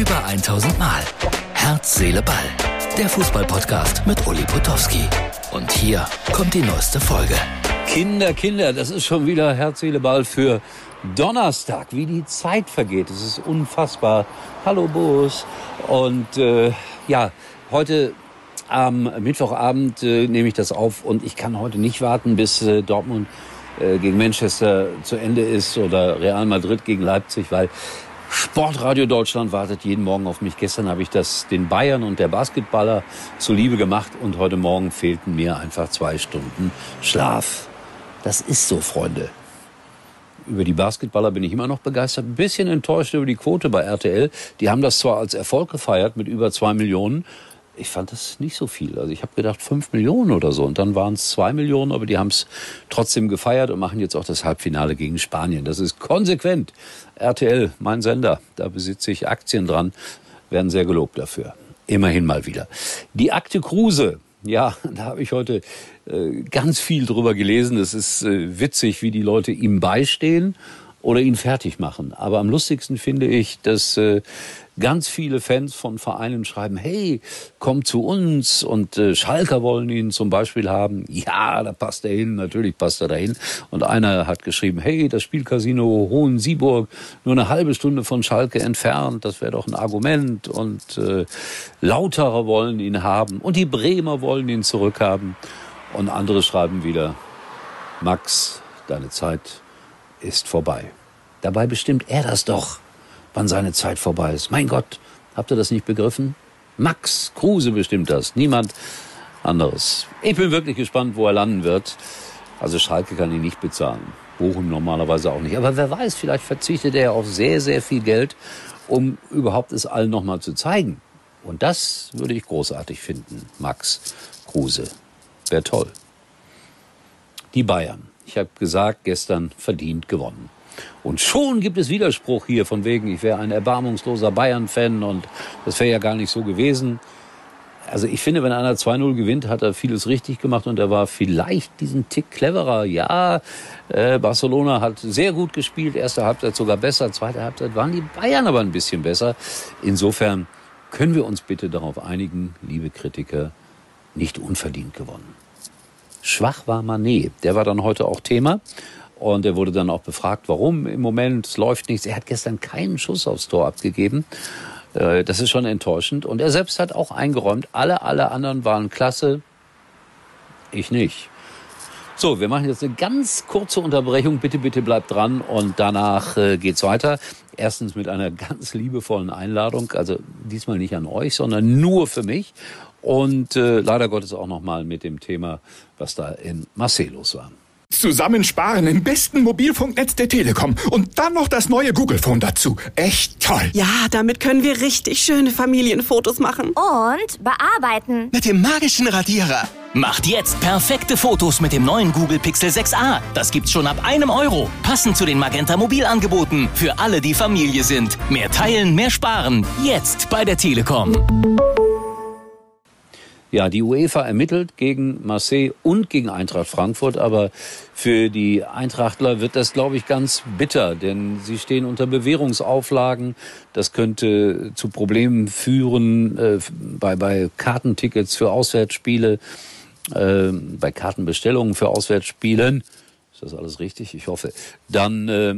Über 1000 Mal. Herz, Seele, Ball. Der Fußballpodcast mit Uli Potowski. Und hier kommt die neueste Folge. Kinder, Kinder, das ist schon wieder Herz, Seele, Ball für Donnerstag. Wie die Zeit vergeht, es ist unfassbar. Hallo Bus. Und äh, ja, heute am Mittwochabend äh, nehme ich das auf und ich kann heute nicht warten, bis äh, Dortmund äh, gegen Manchester zu Ende ist oder Real Madrid gegen Leipzig, weil Sportradio Deutschland wartet jeden Morgen auf mich. Gestern habe ich das den Bayern und der Basketballer zuliebe gemacht und heute Morgen fehlten mir einfach zwei Stunden Schlaf. Das ist so, Freunde. Über die Basketballer bin ich immer noch begeistert. Ein bisschen enttäuscht über die Quote bei RTL. Die haben das zwar als Erfolg gefeiert mit über zwei Millionen, ich fand das nicht so viel. Also ich habe gedacht fünf Millionen oder so und dann waren es zwei Millionen, aber die haben es trotzdem gefeiert und machen jetzt auch das Halbfinale gegen Spanien. Das ist konsequent. RTL, mein Sender, da besitze ich Aktien dran, werden sehr gelobt dafür. Immerhin mal wieder. Die Akte Kruse, ja, da habe ich heute äh, ganz viel drüber gelesen. Es ist äh, witzig, wie die Leute ihm beistehen oder ihn fertig machen. Aber am lustigsten finde ich, dass äh, ganz viele Fans von Vereinen schreiben, hey, komm zu uns und äh, Schalker wollen ihn zum Beispiel haben. Ja, da passt er hin, natürlich passt er dahin. Und einer hat geschrieben, hey, das Spielcasino Hohen-Sieburg, nur eine halbe Stunde von Schalke entfernt, das wäre doch ein Argument. Und äh, Lauterer wollen ihn haben und die Bremer wollen ihn zurückhaben. Und andere schreiben wieder, Max, deine Zeit ist vorbei. Dabei bestimmt er das doch, wann seine Zeit vorbei ist. Mein Gott, habt ihr das nicht begriffen? Max Kruse bestimmt das, niemand anderes. Ich bin wirklich gespannt, wo er landen wird. Also Schalke kann ihn nicht bezahlen. Bochum normalerweise auch nicht. Aber wer weiß, vielleicht verzichtet er auf sehr, sehr viel Geld, um überhaupt es allen nochmal zu zeigen. Und das würde ich großartig finden. Max Kruse. Wäre toll. Die Bayern ich habe gesagt, gestern verdient gewonnen. Und schon gibt es Widerspruch hier von wegen, ich wäre ein erbarmungsloser Bayern-Fan und das wäre ja gar nicht so gewesen. Also ich finde, wenn einer 2-0 gewinnt, hat er vieles richtig gemacht und er war vielleicht diesen Tick cleverer. Ja, äh, Barcelona hat sehr gut gespielt, erste Halbzeit sogar besser, zweite Halbzeit waren die Bayern aber ein bisschen besser. Insofern können wir uns bitte darauf einigen, liebe Kritiker, nicht unverdient gewonnen. Schwach war Manet. Der war dann heute auch Thema. Und er wurde dann auch befragt, warum im Moment läuft nichts. Er hat gestern keinen Schuss aufs Tor abgegeben. Äh, das ist schon enttäuschend. Und er selbst hat auch eingeräumt, alle, alle anderen waren klasse. Ich nicht. So, wir machen jetzt eine ganz kurze Unterbrechung. Bitte, bitte bleibt dran und danach äh, geht's weiter. Erstens mit einer ganz liebevollen Einladung, also diesmal nicht an euch, sondern nur für mich und äh, leider Gottes auch nochmal mit dem Thema, was da in Marseille los war. Zusammensparen im besten Mobilfunknetz der Telekom und dann noch das neue Google Phone dazu. Echt toll. Ja, damit können wir richtig schöne Familienfotos machen. Und bearbeiten. Mit dem magischen Radierer. Macht jetzt perfekte Fotos mit dem neuen Google Pixel 6a. Das gibt's schon ab einem Euro. Passend zu den Magenta Mobilangeboten. Für alle, die Familie sind. Mehr teilen, mehr sparen. Jetzt bei der Telekom. Ja, die UEFA ermittelt gegen Marseille und gegen Eintracht Frankfurt, aber für die Eintrachtler wird das, glaube ich, ganz bitter, denn sie stehen unter Bewährungsauflagen. Das könnte zu Problemen führen äh, bei, bei Kartentickets für Auswärtsspiele, äh, bei Kartenbestellungen für Auswärtsspielen. Ist das alles richtig? Ich hoffe. Dann äh,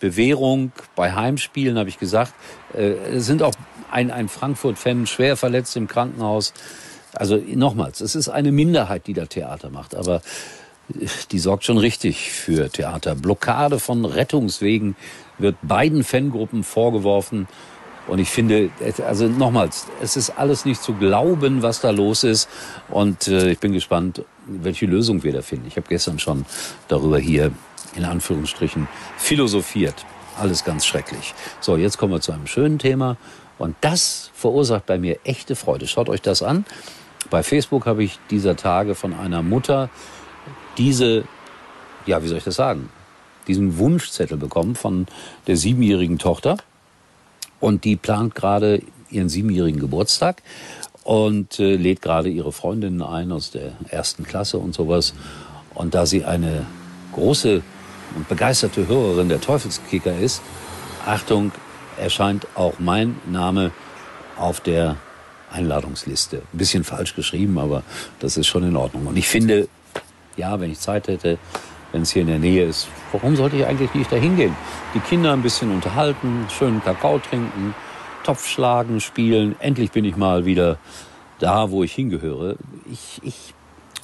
Bewährung bei Heimspielen, habe ich gesagt. Äh, es sind auch ein, ein Frankfurt-Fan schwer verletzt im Krankenhaus. Also nochmals, es ist eine Minderheit, die da Theater macht, aber die sorgt schon richtig für Theater. Blockade von Rettungswegen wird beiden Fangruppen vorgeworfen. Und ich finde, also nochmals, es ist alles nicht zu glauben, was da los ist. Und äh, ich bin gespannt, welche Lösung wir da finden. Ich habe gestern schon darüber hier in Anführungsstrichen philosophiert. Alles ganz schrecklich. So, jetzt kommen wir zu einem schönen Thema. Und das verursacht bei mir echte Freude. Schaut euch das an. Bei Facebook habe ich dieser Tage von einer Mutter diese, ja, wie soll ich das sagen, diesen Wunschzettel bekommen von der siebenjährigen Tochter. Und die plant gerade ihren siebenjährigen Geburtstag und äh, lädt gerade ihre Freundinnen ein aus der ersten Klasse und sowas. Und da sie eine große und begeisterte Hörerin der Teufelskicker ist, Achtung, erscheint auch mein Name auf der Einladungsliste. Ein bisschen falsch geschrieben, aber das ist schon in Ordnung. Und ich finde, ja, wenn ich Zeit hätte, wenn es hier in der Nähe ist, warum sollte ich eigentlich nicht dahin gehen? Die Kinder ein bisschen unterhalten, schönen Kakao trinken, Topf schlagen, spielen. Endlich bin ich mal wieder da, wo ich hingehöre. Ich, ich,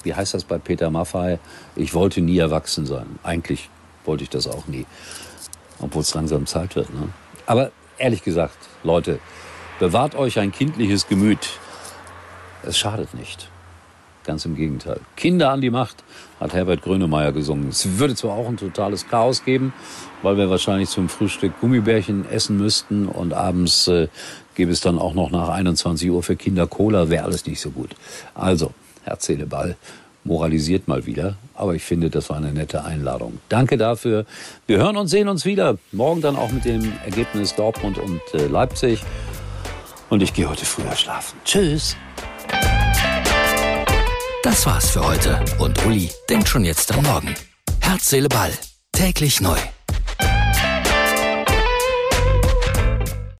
wie heißt das bei Peter Maffay? Ich wollte nie erwachsen sein. Eigentlich wollte ich das auch nie. Obwohl es langsam Zeit wird. Ne? Aber ehrlich gesagt, Leute, bewahrt euch ein kindliches Gemüt. Es schadet nicht. Ganz im Gegenteil. Kinder an die Macht, hat Herbert Grönemeyer gesungen. Es würde zwar auch ein totales Chaos geben, weil wir wahrscheinlich zum Frühstück Gummibärchen essen müssten und abends äh, gäbe es dann auch noch nach 21 Uhr für Kinder Cola, wäre alles nicht so gut. Also, Herz, Seele, moralisiert mal wieder, aber ich finde, das war eine nette Einladung. Danke dafür. Wir hören und sehen uns wieder. Morgen dann auch mit dem Ergebnis Dortmund und äh, Leipzig. Und ich gehe heute früher schlafen. Tschüss. Das war's für heute und Uli denkt schon jetzt am Morgen. Herz, Seele, Ball. Täglich neu.